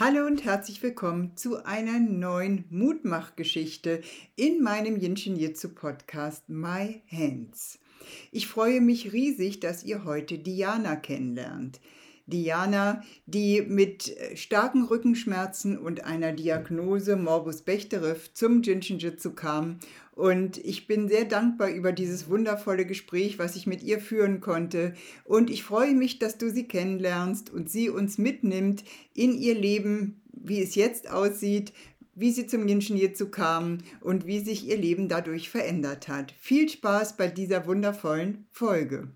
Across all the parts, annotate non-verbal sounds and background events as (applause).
Hallo und herzlich willkommen zu einer neuen Mutmachgeschichte in meinem Jinshin Jitsu Podcast My Hands. Ich freue mich riesig, dass ihr heute Diana kennenlernt. Diana, die mit starken Rückenschmerzen und einer Diagnose Morbus Bechterew zum Jinshin Jitsu kam und ich bin sehr dankbar über dieses wundervolle Gespräch, was ich mit ihr führen konnte. Und ich freue mich, dass du sie kennenlernst und sie uns mitnimmt in ihr Leben, wie es jetzt aussieht, wie sie zum Jinshin Jitsu kam und wie sich ihr Leben dadurch verändert hat. Viel Spaß bei dieser wundervollen Folge.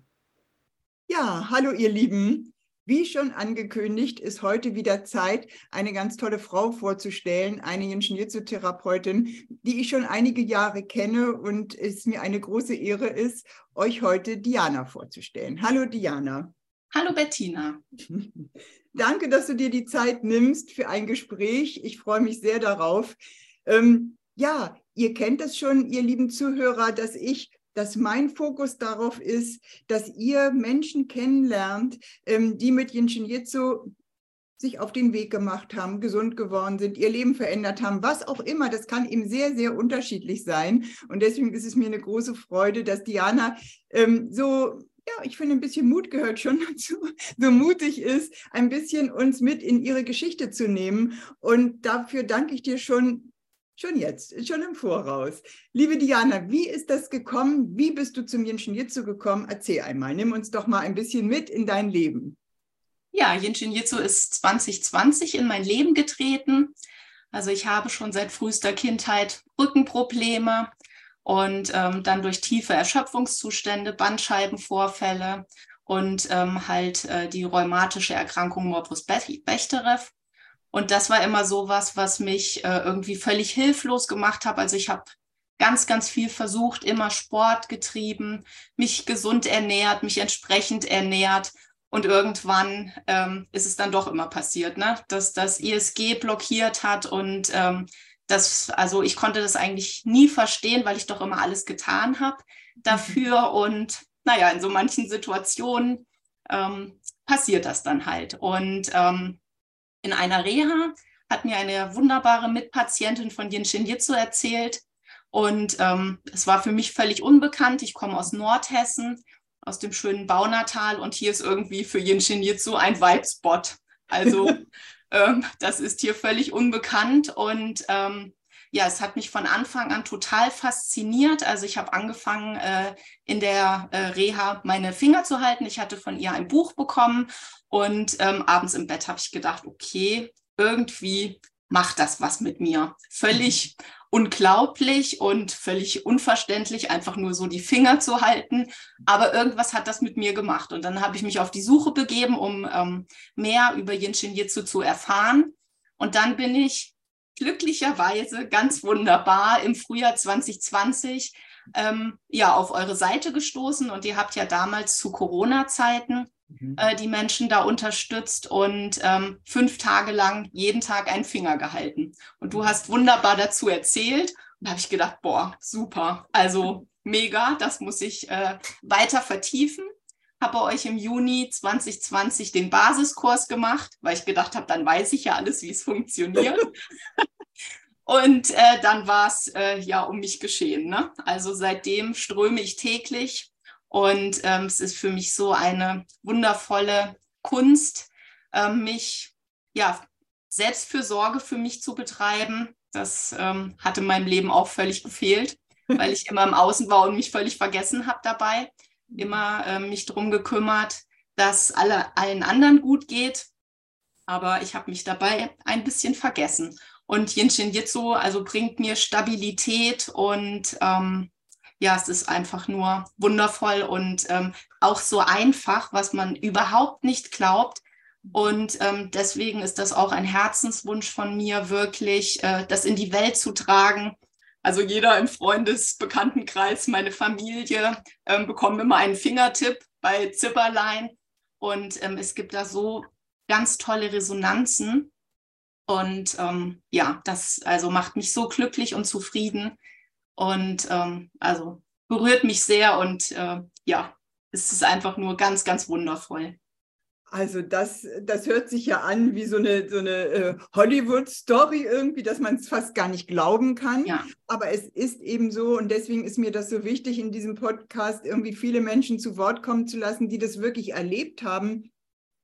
Ja, hallo ihr Lieben. Wie schon angekündigt, ist heute wieder Zeit, eine ganz tolle Frau vorzustellen, eine Yin-Shin-Jitsu-Therapeutin, die ich schon einige Jahre kenne und es mir eine große Ehre ist, euch heute Diana vorzustellen. Hallo Diana. Hallo Bettina. (laughs) Danke, dass du dir die Zeit nimmst für ein Gespräch. Ich freue mich sehr darauf. Ähm, ja, ihr kennt es schon, ihr lieben Zuhörer, dass ich dass mein Fokus darauf ist, dass ihr Menschen kennenlernt, ähm, die mit Jinshin Jitsu sich auf den Weg gemacht haben, gesund geworden sind, ihr Leben verändert haben, was auch immer. Das kann eben sehr, sehr unterschiedlich sein. Und deswegen ist es mir eine große Freude, dass Diana ähm, so ja, ich finde, ein bisschen Mut gehört schon (laughs) dazu, so mutig ist, ein bisschen uns mit in ihre Geschichte zu nehmen. Und dafür danke ich dir schon Schon jetzt, schon im Voraus. Liebe Diana, wie ist das gekommen? Wie bist du zum Jinshin Jitsu gekommen? Erzähl einmal, nimm uns doch mal ein bisschen mit in dein Leben. Ja, Jinshin Jitsu ist 2020 in mein Leben getreten. Also ich habe schon seit frühester Kindheit Rückenprobleme und ähm, dann durch tiefe Erschöpfungszustände, Bandscheibenvorfälle und ähm, halt äh, die rheumatische Erkrankung Morbus Bechterew und das war immer so was, was mich äh, irgendwie völlig hilflos gemacht hat. Also ich habe ganz, ganz viel versucht, immer Sport getrieben, mich gesund ernährt, mich entsprechend ernährt. Und irgendwann ähm, ist es dann doch immer passiert, ne? dass das ISG blockiert hat und ähm, das, also ich konnte das eigentlich nie verstehen, weil ich doch immer alles getan habe dafür. Mhm. Und naja, in so manchen Situationen ähm, passiert das dann halt. Und ähm, in einer Reha hat mir eine wunderbare Mitpatientin von Jinshin Jitsu erzählt. Und ähm, es war für mich völlig unbekannt. Ich komme aus Nordhessen, aus dem schönen Baunatal. Und hier ist irgendwie für Jinshin Jitsu ein Vibespot. Also (laughs) ähm, das ist hier völlig unbekannt. Und ähm, ja, es hat mich von Anfang an total fasziniert. Also ich habe angefangen, äh, in der äh, Reha meine Finger zu halten. Ich hatte von ihr ein Buch bekommen und ähm, abends im Bett habe ich gedacht, okay, irgendwie macht das was mit mir. Völlig unglaublich und völlig unverständlich, einfach nur so die Finger zu halten. Aber irgendwas hat das mit mir gemacht. Und dann habe ich mich auf die Suche begeben, um ähm, mehr über Yinshin Jitsu zu erfahren. Und dann bin ich glücklicherweise ganz wunderbar im Frühjahr 2020 ähm, ja auf eure Seite gestoßen. Und ihr habt ja damals zu Corona-Zeiten mhm. äh, die Menschen da unterstützt und ähm, fünf Tage lang jeden Tag einen Finger gehalten. Und du hast wunderbar dazu erzählt. Und da habe ich gedacht, boah, super, also mega, das muss ich äh, weiter vertiefen habe bei euch im Juni 2020 den Basiskurs gemacht, weil ich gedacht habe, dann weiß ich ja alles, wie es funktioniert. (laughs) Und äh, dann war es äh, ja um mich geschehen. Ne? Also seitdem ströme ich täglich und ähm, es ist für mich so eine wundervolle Kunst, äh, mich ja Selbstfürsorge für mich zu betreiben. Das ähm, hatte meinem Leben auch völlig gefehlt, (laughs) weil ich immer im Außen war und mich völlig vergessen habe dabei immer äh, mich darum gekümmert, dass alle, allen anderen gut geht. Aber ich habe mich dabei ein bisschen vergessen. Und Yinshin Jitsu also bringt mir Stabilität und ähm, ja, es ist einfach nur wundervoll und ähm, auch so einfach, was man überhaupt nicht glaubt. Und ähm, deswegen ist das auch ein Herzenswunsch von mir, wirklich äh, das in die Welt zu tragen. Also jeder im Freundesbekanntenkreis, meine Familie, ähm, bekommt immer einen Fingertipp bei Zipperlein. Und ähm, es gibt da so ganz tolle Resonanzen. Und ähm, ja, das also macht mich so glücklich und zufrieden. Und ähm, also berührt mich sehr und äh, ja, es ist einfach nur ganz, ganz wundervoll. Also das, das hört sich ja an wie so eine, so eine äh, Hollywood-Story irgendwie, dass man es fast gar nicht glauben kann. Ja. Aber es ist eben so und deswegen ist mir das so wichtig, in diesem Podcast irgendwie viele Menschen zu Wort kommen zu lassen, die das wirklich erlebt haben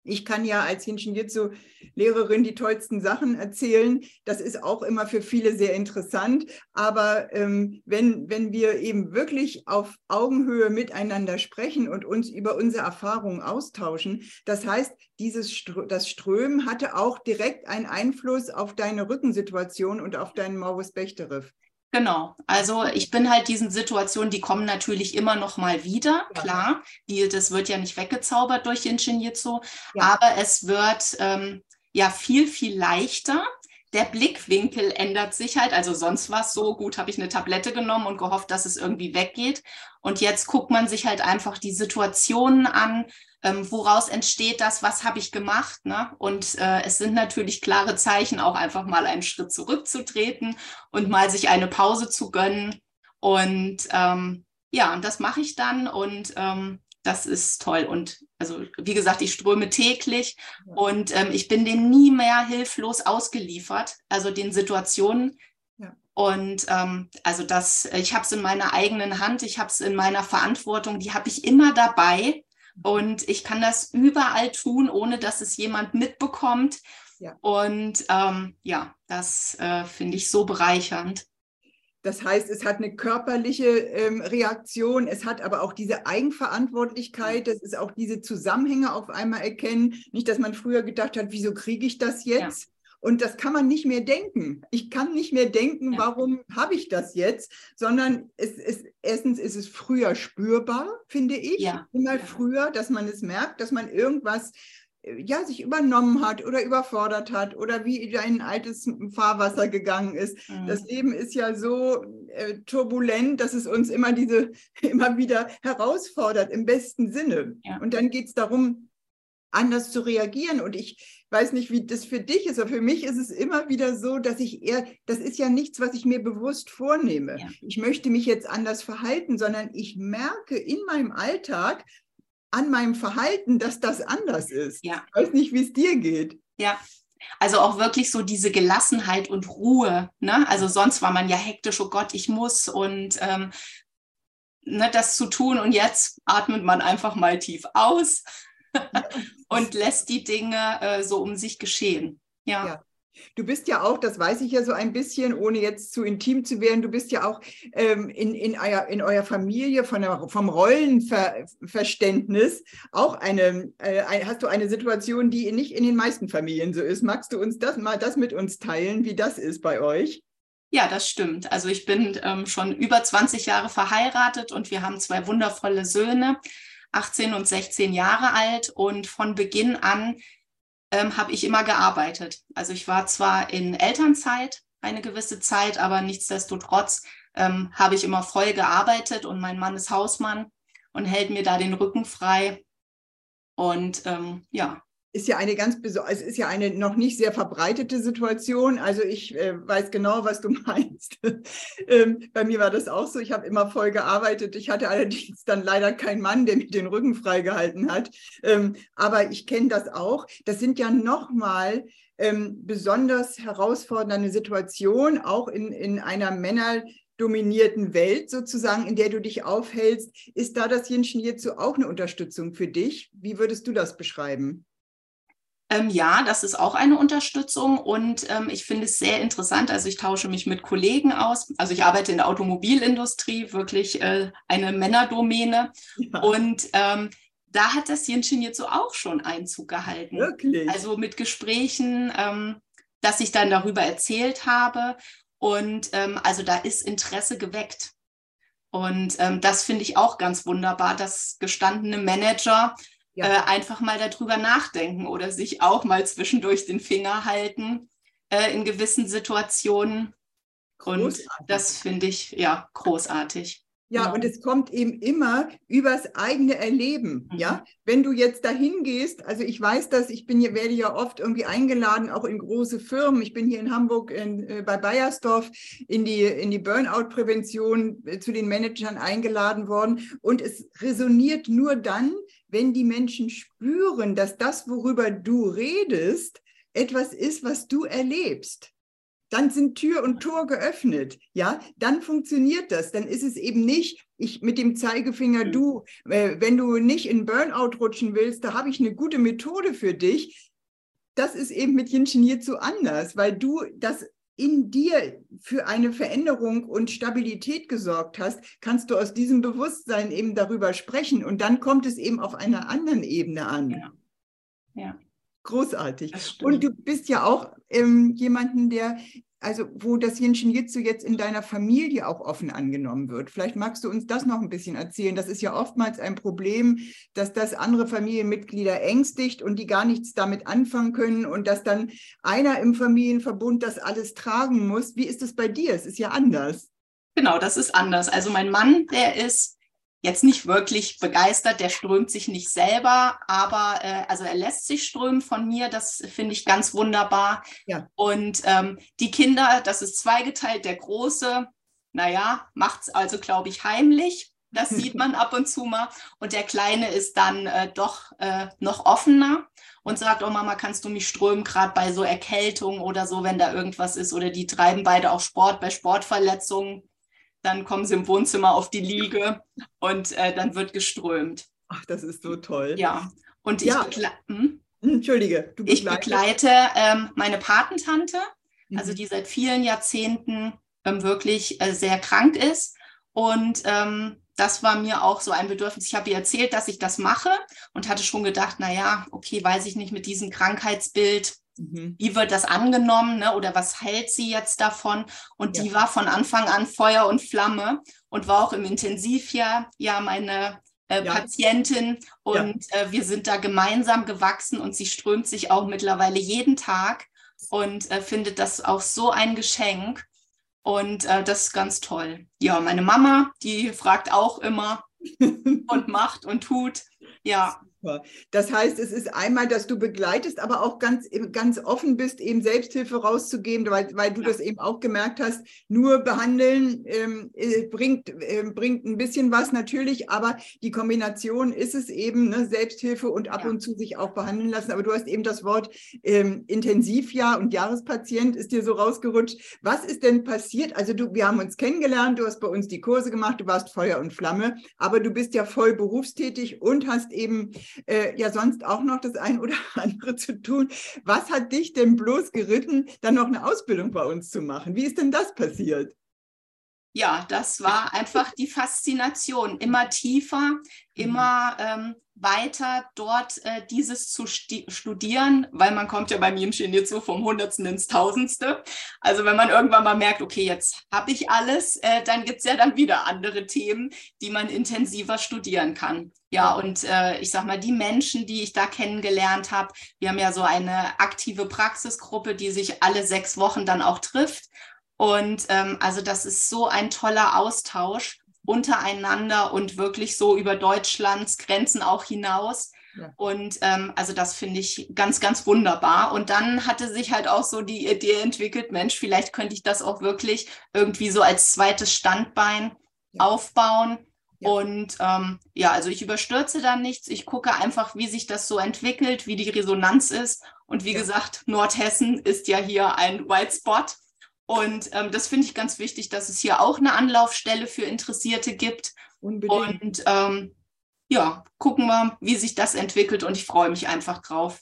ich kann ja als Hinshin Jitsu Lehrerin die tollsten Sachen erzählen. Das ist auch immer für viele sehr interessant. Aber ähm, wenn, wenn wir eben wirklich auf Augenhöhe miteinander sprechen und uns über unsere Erfahrungen austauschen, das heißt, dieses das Strömen hatte auch direkt einen Einfluss auf deine Rückensituation und auf deinen Maurus Bechterew. Genau, also ich bin halt diesen Situationen, die kommen natürlich immer noch mal wieder, ja. klar. Die, das wird ja nicht weggezaubert durch Shinjitsu, ja. aber es wird ähm, ja viel, viel leichter. Der Blickwinkel ändert sich halt. Also sonst war es so, gut, habe ich eine Tablette genommen und gehofft, dass es irgendwie weggeht. Und jetzt guckt man sich halt einfach die Situationen an, ähm, woraus entsteht das, was habe ich gemacht. Ne? Und äh, es sind natürlich klare Zeichen, auch einfach mal einen Schritt zurückzutreten und mal sich eine Pause zu gönnen. Und ähm, ja, und das mache ich dann und ähm, das ist toll. Und also, wie gesagt, ich ströme täglich und ähm, ich bin denen nie mehr hilflos ausgeliefert, also den Situationen. Ja. Und ähm, also das, ich habe es in meiner eigenen Hand, ich habe es in meiner Verantwortung, die habe ich immer dabei. Und ich kann das überall tun, ohne dass es jemand mitbekommt. Ja. Und ähm, ja, das äh, finde ich so bereichernd. Das heißt, es hat eine körperliche ähm, Reaktion, es hat aber auch diese Eigenverantwortlichkeit, das ist auch diese Zusammenhänge auf einmal erkennen. Nicht, dass man früher gedacht hat, wieso kriege ich das jetzt? Ja. Und das kann man nicht mehr denken. Ich kann nicht mehr denken, ja. warum habe ich das jetzt, sondern es ist, erstens ist es früher spürbar, finde ich, ja. immer ja. früher, dass man es merkt, dass man irgendwas ja, sich übernommen hat oder überfordert hat oder wie in ein altes Fahrwasser gegangen ist. Mhm. Das Leben ist ja so äh, turbulent, dass es uns immer diese, (laughs) immer wieder herausfordert im besten Sinne. Ja. Und dann geht es darum, anders zu reagieren. Und ich weiß nicht, wie das für dich ist, aber für mich ist es immer wieder so, dass ich eher, das ist ja nichts, was ich mir bewusst vornehme. Ja. Ich möchte mich jetzt anders verhalten, sondern ich merke in meinem Alltag, an meinem Verhalten, dass das anders ist. Ja. Ich weiß nicht, wie es dir geht. Ja, also auch wirklich so diese Gelassenheit und Ruhe. Ne? Also sonst war man ja hektisch, oh Gott, ich muss und ähm, ne, das zu tun. Und jetzt atmet man einfach mal tief aus (laughs) und lässt die Dinge äh, so um sich geschehen. ja. ja. Du bist ja auch, das weiß ich ja so ein bisschen, ohne jetzt zu intim zu werden, du bist ja auch ähm, in, in, euer, in eurer Familie von der, vom Rollenverständnis auch eine, äh, hast du eine Situation, die nicht in den meisten Familien so ist. Magst du uns das mal das mit uns teilen, wie das ist bei euch? Ja, das stimmt. Also ich bin ähm, schon über 20 Jahre verheiratet und wir haben zwei wundervolle Söhne. 18 und 16 Jahre alt und von Beginn an ähm, habe ich immer gearbeitet. Also ich war zwar in Elternzeit eine gewisse Zeit, aber nichtsdestotrotz ähm, habe ich immer voll gearbeitet und mein Mann ist Hausmann und hält mir da den Rücken frei. Und ähm, ja, ist ja eine ganz es ist ja eine noch nicht sehr verbreitete Situation. Also ich äh, weiß genau, was du (laughs) meinst. ähm, bei mir war das auch so. Ich habe immer voll gearbeitet. Ich hatte allerdings dann leider keinen Mann, der mir den Rücken freigehalten hat. Ähm, aber ich kenne das auch. Das sind ja nochmal ähm, besonders herausfordernde Situationen, auch in, in einer Männer dominierten Welt sozusagen, in der du dich aufhältst. Ist da das Jinschen hierzu auch eine Unterstützung für dich? Wie würdest du das beschreiben? Ähm, ja, das ist auch eine Unterstützung und ähm, ich finde es sehr interessant. Also ich tausche mich mit Kollegen aus. Also ich arbeite in der Automobilindustrie, wirklich äh, eine Männerdomäne. Ja. Und ähm, da hat das Jinshin jetzt so auch schon Einzug gehalten. Wirklich? Also mit Gesprächen, ähm, dass ich dann darüber erzählt habe. Und ähm, also da ist Interesse geweckt. Und ähm, das finde ich auch ganz wunderbar, dass gestandene Manager ja. äh, einfach mal darüber nachdenken oder sich auch mal zwischendurch den Finger halten äh, in gewissen Situationen. Und das finde ich ja großartig. Ja, genau. und es kommt eben immer übers eigene Erleben. Mhm. Ja, wenn du jetzt dahin gehst, also ich weiß das, ich bin hier, werde ja oft irgendwie eingeladen, auch in große Firmen. Ich bin hier in Hamburg in, äh, bei Bayersdorf in die, in die Burnout-Prävention äh, zu den Managern eingeladen worden. Und es resoniert nur dann, wenn die Menschen spüren, dass das, worüber du redest, etwas ist, was du erlebst dann sind Tür und Tor geöffnet. Ja, dann funktioniert das. Dann ist es eben nicht, ich mit dem Zeigefinger, du, äh, wenn du nicht in Burnout rutschen willst, da habe ich eine gute Methode für dich. Das ist eben mit Yin zu anders, weil du das in dir für eine Veränderung und Stabilität gesorgt hast, kannst du aus diesem Bewusstsein eben darüber sprechen und dann kommt es eben auf einer anderen Ebene an. Ja. ja. Großartig. Und du bist ja auch ähm, jemanden, der, also wo das Jinshin Jitsu jetzt in deiner Familie auch offen angenommen wird. Vielleicht magst du uns das noch ein bisschen erzählen. Das ist ja oftmals ein Problem, dass das andere Familienmitglieder ängstigt und die gar nichts damit anfangen können und dass dann einer im Familienverbund das alles tragen muss. Wie ist es bei dir? Es ist ja anders. Genau, das ist anders. Also mein Mann, der ist jetzt nicht wirklich begeistert, der strömt sich nicht selber, aber äh, also er lässt sich strömen von mir, das finde ich ganz wunderbar. Ja. Und ähm, die Kinder, das ist zweigeteilt, der Große, naja, macht es also, glaube ich, heimlich. Das sieht man ab und zu mal. Und der Kleine ist dann äh, doch äh, noch offener und sagt, oh Mama, kannst du mich strömen, gerade bei so Erkältung oder so, wenn da irgendwas ist. Oder die treiben beide auch Sport bei Sportverletzungen dann kommen sie im Wohnzimmer auf die Liege und äh, dann wird geströmt. Ach, das ist so toll. Ja, und ja. ich, begle hm? hm? Entschuldige, ich begleite ähm, meine Patentante, mhm. also die seit vielen Jahrzehnten ähm, wirklich äh, sehr krank ist. Und ähm, das war mir auch so ein Bedürfnis. Ich habe ihr erzählt, dass ich das mache und hatte schon gedacht, naja, okay, weiß ich nicht mit diesem Krankheitsbild, Mhm. Wie wird das angenommen ne? oder was hält sie jetzt davon? Und ja. die war von Anfang an Feuer und Flamme und war auch im Intensivjahr ja meine äh, ja. Patientin und ja. äh, wir sind da gemeinsam gewachsen und sie strömt sich auch mittlerweile jeden Tag und äh, findet das auch so ein Geschenk. Und äh, das ist ganz toll. Ja, meine Mama, die fragt auch immer (laughs) und macht und tut. Ja, das heißt, es ist einmal, dass du begleitest, aber auch ganz, ganz offen bist, eben Selbsthilfe rauszugeben, weil, weil du ja. das eben auch gemerkt hast, nur behandeln ähm, äh, bringt, äh, bringt ein bisschen was natürlich, aber die Kombination ist es eben, ne, Selbsthilfe und ab ja. und zu sich auch behandeln lassen. Aber du hast eben das Wort ähm, Intensivjahr und Jahrespatient ist dir so rausgerutscht. Was ist denn passiert? Also du, wir haben uns kennengelernt, du hast bei uns die Kurse gemacht, du warst Feuer und Flamme, aber du bist ja voll berufstätig und hast eben äh, ja sonst auch noch das ein oder (laughs) andere zu tun. Was hat dich denn bloß geritten, dann noch eine Ausbildung bei uns zu machen? Wie ist denn das passiert? Ja, das war einfach die Faszination. Immer tiefer, immer ähm, weiter dort äh, dieses zu studieren, weil man kommt ja beim Yimshin jetzt so vom Hundertsten ins Tausendste. Also wenn man irgendwann mal merkt, okay, jetzt habe ich alles, äh, dann gibt es ja dann wieder andere Themen, die man intensiver studieren kann. Ja, und äh, ich sag mal, die Menschen, die ich da kennengelernt habe, wir haben ja so eine aktive Praxisgruppe, die sich alle sechs Wochen dann auch trifft. Und ähm, also das ist so ein toller Austausch untereinander und wirklich so über Deutschlands Grenzen auch hinaus. Ja. Und ähm, also das finde ich ganz, ganz wunderbar. Und dann hatte sich halt auch so die Idee entwickelt, Mensch, vielleicht könnte ich das auch wirklich irgendwie so als zweites Standbein ja. aufbauen. Ja. Und ähm, ja, also ich überstürze da nichts. Ich gucke einfach, wie sich das so entwickelt, wie die Resonanz ist. Und wie gesagt, Nordhessen ist ja hier ein White Spot. Und ähm, das finde ich ganz wichtig, dass es hier auch eine Anlaufstelle für Interessierte gibt. Unbedingt. Und ähm, ja, gucken wir, wie sich das entwickelt und ich freue mich einfach drauf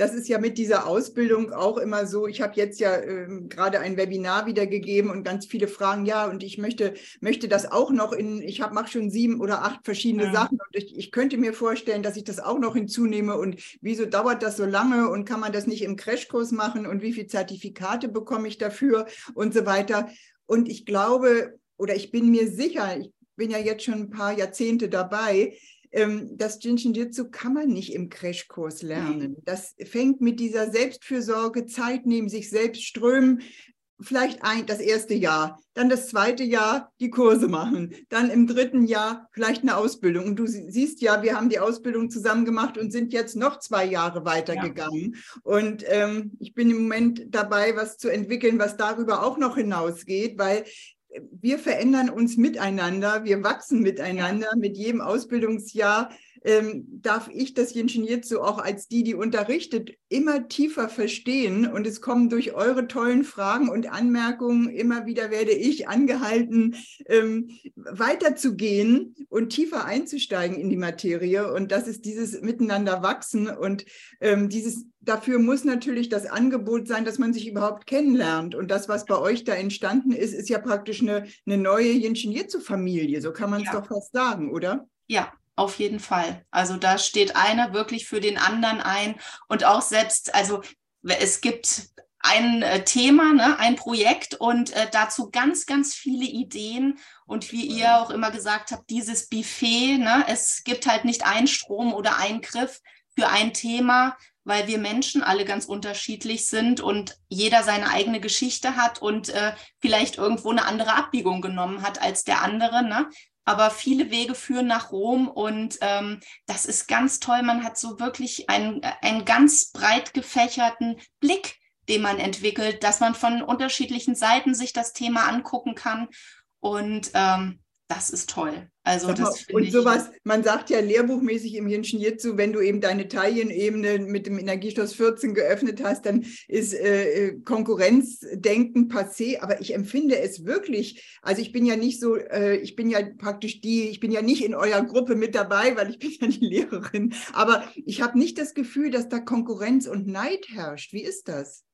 das ist ja mit dieser Ausbildung auch immer so. Ich habe jetzt ja ähm, gerade ein Webinar wieder gegeben und ganz viele fragen, ja, und ich möchte, möchte das auch noch in, ich mache schon sieben oder acht verschiedene ja. Sachen und ich, ich könnte mir vorstellen, dass ich das auch noch hinzunehme und wieso dauert das so lange und kann man das nicht im Crashkurs machen und wie viele Zertifikate bekomme ich dafür und so weiter. Und ich glaube, oder ich bin mir sicher, ich bin ja jetzt schon ein paar Jahrzehnte dabei, das Jinshin Jitsu kann man nicht im Crashkurs lernen. Das fängt mit dieser Selbstfürsorge, Zeit nehmen, sich selbst strömen, vielleicht ein, das erste Jahr, dann das zweite Jahr die Kurse machen, dann im dritten Jahr vielleicht eine Ausbildung. Und du siehst ja, wir haben die Ausbildung zusammen gemacht und sind jetzt noch zwei Jahre weitergegangen. Ja. Und ähm, ich bin im Moment dabei, was zu entwickeln, was darüber auch noch hinausgeht, weil wir verändern uns miteinander, wir wachsen miteinander ja. mit jedem Ausbildungsjahr ähm, darf ich das Jinshin Jitsu auch als die, die unterrichtet, immer tiefer verstehen. Und es kommen durch eure tollen Fragen und Anmerkungen immer wieder werde ich angehalten, ähm, weiterzugehen und tiefer einzusteigen in die Materie. Und das ist dieses Miteinander wachsen und ähm, dieses dafür muss natürlich das Angebot sein, dass man sich überhaupt kennenlernt. Und das, was bei euch da entstanden ist, ist ja praktisch eine, eine neue Jinshin Jitsu-Familie. So kann man es ja. doch fast sagen, oder? Ja, auf jeden Fall. Also da steht einer wirklich für den anderen ein und auch selbst, also es gibt ein äh, Thema, ne, ein Projekt und äh, dazu ganz, ganz viele Ideen. Und wie ihr auch immer gesagt habt, dieses Buffet, ne, es gibt halt nicht einen Strom oder einen Griff für ein Thema, weil wir Menschen alle ganz unterschiedlich sind und jeder seine eigene Geschichte hat und äh, vielleicht irgendwo eine andere Abbiegung genommen hat als der andere. Ne? Aber viele Wege führen nach Rom und ähm, das ist ganz toll. Man hat so wirklich einen, einen ganz breit gefächerten Blick, den man entwickelt, dass man von unterschiedlichen Seiten sich das Thema angucken kann und ähm, das ist toll. Also mal, das und sowas, man sagt ja lehrbuchmäßig im Jinshin Jitsu, wenn du eben deine Taillenebene mit dem Energiestoß 14 geöffnet hast, dann ist äh, äh, Konkurrenzdenken passé. Aber ich empfinde es wirklich, also ich bin ja nicht so, äh, ich bin ja praktisch die, ich bin ja nicht in eurer Gruppe mit dabei, weil ich (laughs) bin ja die Lehrerin. Aber ich habe nicht das Gefühl, dass da Konkurrenz und Neid herrscht. Wie ist das?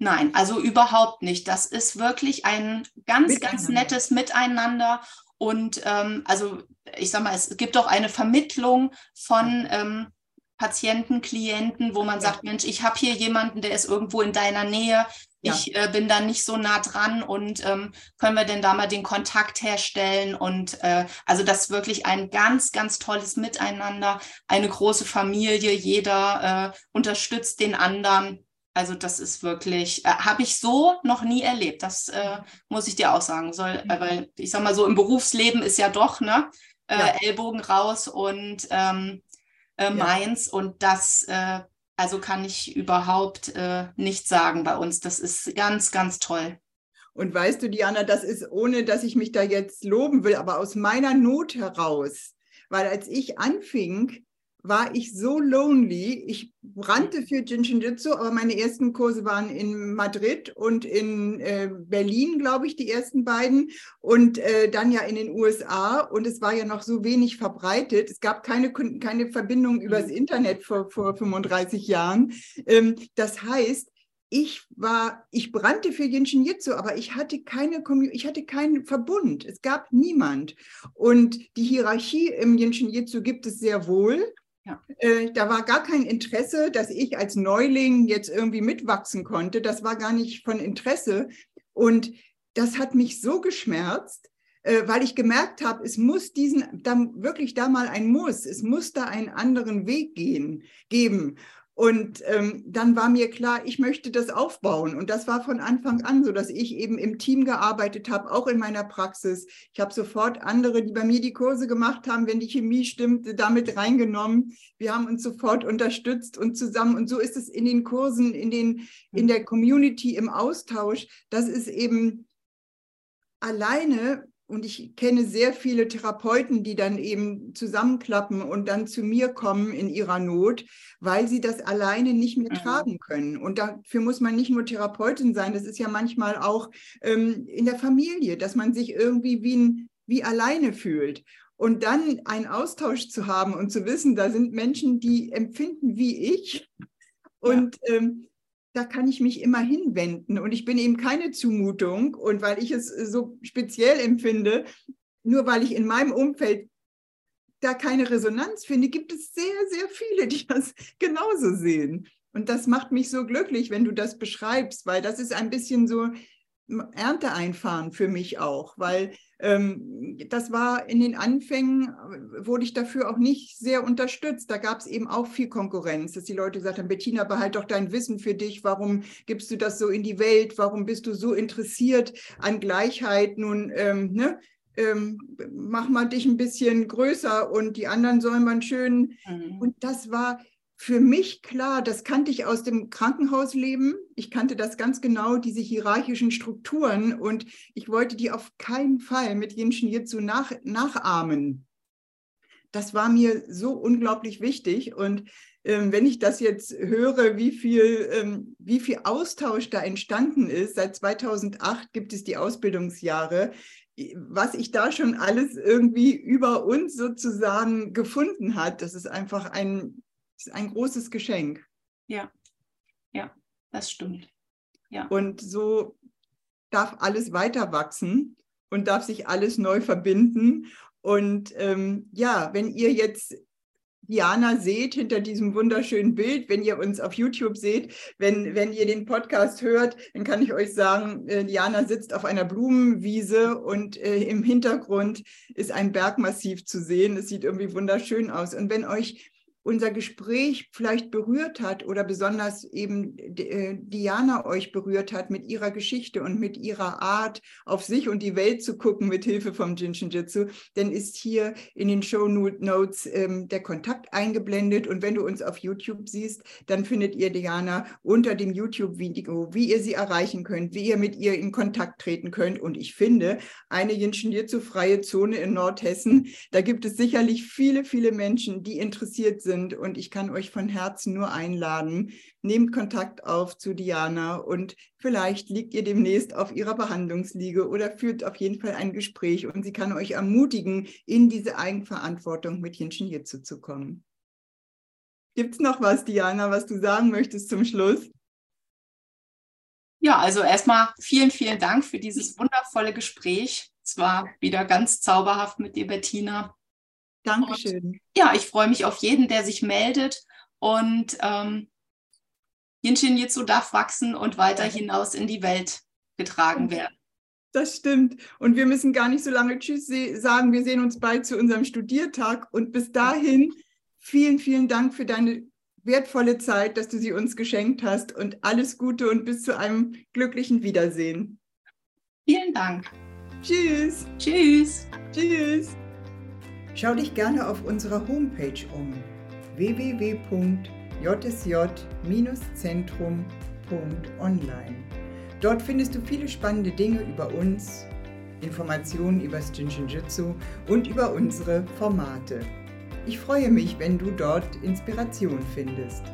Nein, also überhaupt nicht. Das ist wirklich ein ganz, ganz nettes Miteinander und ähm, also ich sage mal, es gibt auch eine Vermittlung von ähm, Patienten, Klienten, wo man sagt, Mensch, ich habe hier jemanden, der ist irgendwo in deiner Nähe. Ja. Ich äh, bin da nicht so nah dran und ähm, können wir denn da mal den Kontakt herstellen? Und äh, also das ist wirklich ein ganz, ganz tolles Miteinander, eine große Familie, jeder äh, unterstützt den anderen. Also das ist wirklich, äh, habe ich so noch nie erlebt. Das äh, muss ich dir auch sagen. Soll, äh, weil ich sag mal so, im Berufsleben ist ja doch, ne? Äh, ja. Ellbogen raus und ähm, äh, meins. Ja. Und das, äh, also kann ich überhaupt nicht sagen bei uns. Das ist ganz, ganz toll. Und weißt du, Diana, das ist, ohne dass ich mich da jetzt loben will, aber aus meiner Not heraus. Weil als ich anfing, war ich so lonely. Ich brannte für Jinshin Jitsu, aber meine ersten Kurse waren in Madrid und in äh, Berlin, glaube ich, die ersten beiden und äh, dann ja in den USA und es war ja noch so wenig verbreitet. Es gab keine, keine Verbindung übers mhm. Internet vor, vor 35 Jahren. Ähm, das heißt, ich war, ich brannte für Jinshin Jitsu, aber ich hatte keine ich hatte keinen Verbund. Es gab niemand. Und die Hierarchie im Jinshin Jitsu gibt es sehr wohl. Äh, da war gar kein Interesse, dass ich als Neuling jetzt irgendwie mitwachsen konnte. Das war gar nicht von Interesse. Und das hat mich so geschmerzt, äh, weil ich gemerkt habe, es muss diesen, da, wirklich da mal ein Muss, es muss da einen anderen Weg gehen, geben. Und ähm, dann war mir klar, ich möchte das aufbauen. Und das war von Anfang an so, dass ich eben im Team gearbeitet habe, auch in meiner Praxis. Ich habe sofort andere, die bei mir die Kurse gemacht haben, wenn die Chemie stimmte, damit reingenommen. Wir haben uns sofort unterstützt und zusammen. Und so ist es in den Kursen, in, den, in der Community, im Austausch. Das ist eben alleine und ich kenne sehr viele Therapeuten, die dann eben zusammenklappen und dann zu mir kommen in ihrer Not, weil sie das alleine nicht mehr mhm. tragen können. Und dafür muss man nicht nur Therapeutin sein, das ist ja manchmal auch ähm, in der Familie, dass man sich irgendwie wie, ein, wie alleine fühlt. Und dann einen Austausch zu haben und zu wissen, da sind Menschen, die empfinden wie ich. Und ja. ähm, da kann ich mich immer hinwenden und ich bin eben keine Zumutung und weil ich es so speziell empfinde, nur weil ich in meinem Umfeld da keine Resonanz finde, gibt es sehr, sehr viele, die das (laughs) genauso sehen. Und das macht mich so glücklich, wenn du das beschreibst, weil das ist ein bisschen so Ernte einfahren für mich auch, weil ähm, das war in den Anfängen, äh, wurde ich dafür auch nicht sehr unterstützt. Da gab es eben auch viel Konkurrenz, dass die Leute gesagt haben, Bettina, behalt doch dein Wissen für dich, warum gibst du das so in die Welt, warum bist du so interessiert an Gleichheit, nun, ähm, ne? Ähm, mach mal dich ein bisschen größer und die anderen sollen man schön. Mhm. Und das war, für mich klar, das kannte ich aus dem Krankenhausleben. Ich kannte das ganz genau, diese hierarchischen Strukturen. Und ich wollte die auf keinen Fall mit Jinshin Jitsu nach, nachahmen. Das war mir so unglaublich wichtig. Und ähm, wenn ich das jetzt höre, wie viel, ähm, wie viel Austausch da entstanden ist, seit 2008 gibt es die Ausbildungsjahre, was ich da schon alles irgendwie über uns sozusagen gefunden hat, das ist einfach ein ist ein großes Geschenk. Ja, ja, das stimmt. Ja. Und so darf alles weiter wachsen und darf sich alles neu verbinden. Und ähm, ja, wenn ihr jetzt Diana seht hinter diesem wunderschönen Bild, wenn ihr uns auf YouTube seht, wenn, wenn ihr den Podcast hört, dann kann ich euch sagen, äh, Diana sitzt auf einer Blumenwiese und äh, im Hintergrund ist ein Bergmassiv zu sehen. Es sieht irgendwie wunderschön aus. Und wenn euch unser Gespräch vielleicht berührt hat oder besonders eben äh, Diana euch berührt hat mit ihrer Geschichte und mit ihrer Art, auf sich und die Welt zu gucken mit Hilfe vom Jinshin Jitsu, dann ist hier in den Show Notes ähm, der Kontakt eingeblendet. Und wenn du uns auf YouTube siehst, dann findet ihr Diana unter dem YouTube-Video, wie ihr sie erreichen könnt, wie ihr mit ihr in Kontakt treten könnt. Und ich finde, eine Jinshin Jitsu freie Zone in Nordhessen, da gibt es sicherlich viele, viele Menschen, die interessiert sind sind. Und ich kann euch von Herzen nur einladen, nehmt Kontakt auf zu Diana und vielleicht liegt ihr demnächst auf ihrer Behandlungsliege oder führt auf jeden Fall ein Gespräch und sie kann euch ermutigen, in diese Eigenverantwortung mit Jinshin Jitsu zu kommen. Gibt es noch was, Diana, was du sagen möchtest zum Schluss? Ja, also erstmal vielen, vielen Dank für dieses wundervolle Gespräch. Es war wieder ganz zauberhaft mit dir, Bettina. Dankeschön. Und, ja, ich freue mich auf jeden, der sich meldet und ähm, Jinshin Jitsu darf wachsen und weiter hinaus in die Welt getragen werden. Das stimmt. Und wir müssen gar nicht so lange Tschüss sagen. Wir sehen uns bald zu unserem Studiertag. Und bis dahin, vielen, vielen Dank für deine wertvolle Zeit, dass du sie uns geschenkt hast. Und alles Gute und bis zu einem glücklichen Wiedersehen. Vielen Dank. Tschüss. Tschüss. Tschüss. Schau dich gerne auf unserer Homepage um www.jsj-zentrum.online. Dort findest du viele spannende Dinge über uns, Informationen über Shinjitsu und über unsere Formate. Ich freue mich, wenn du dort Inspiration findest.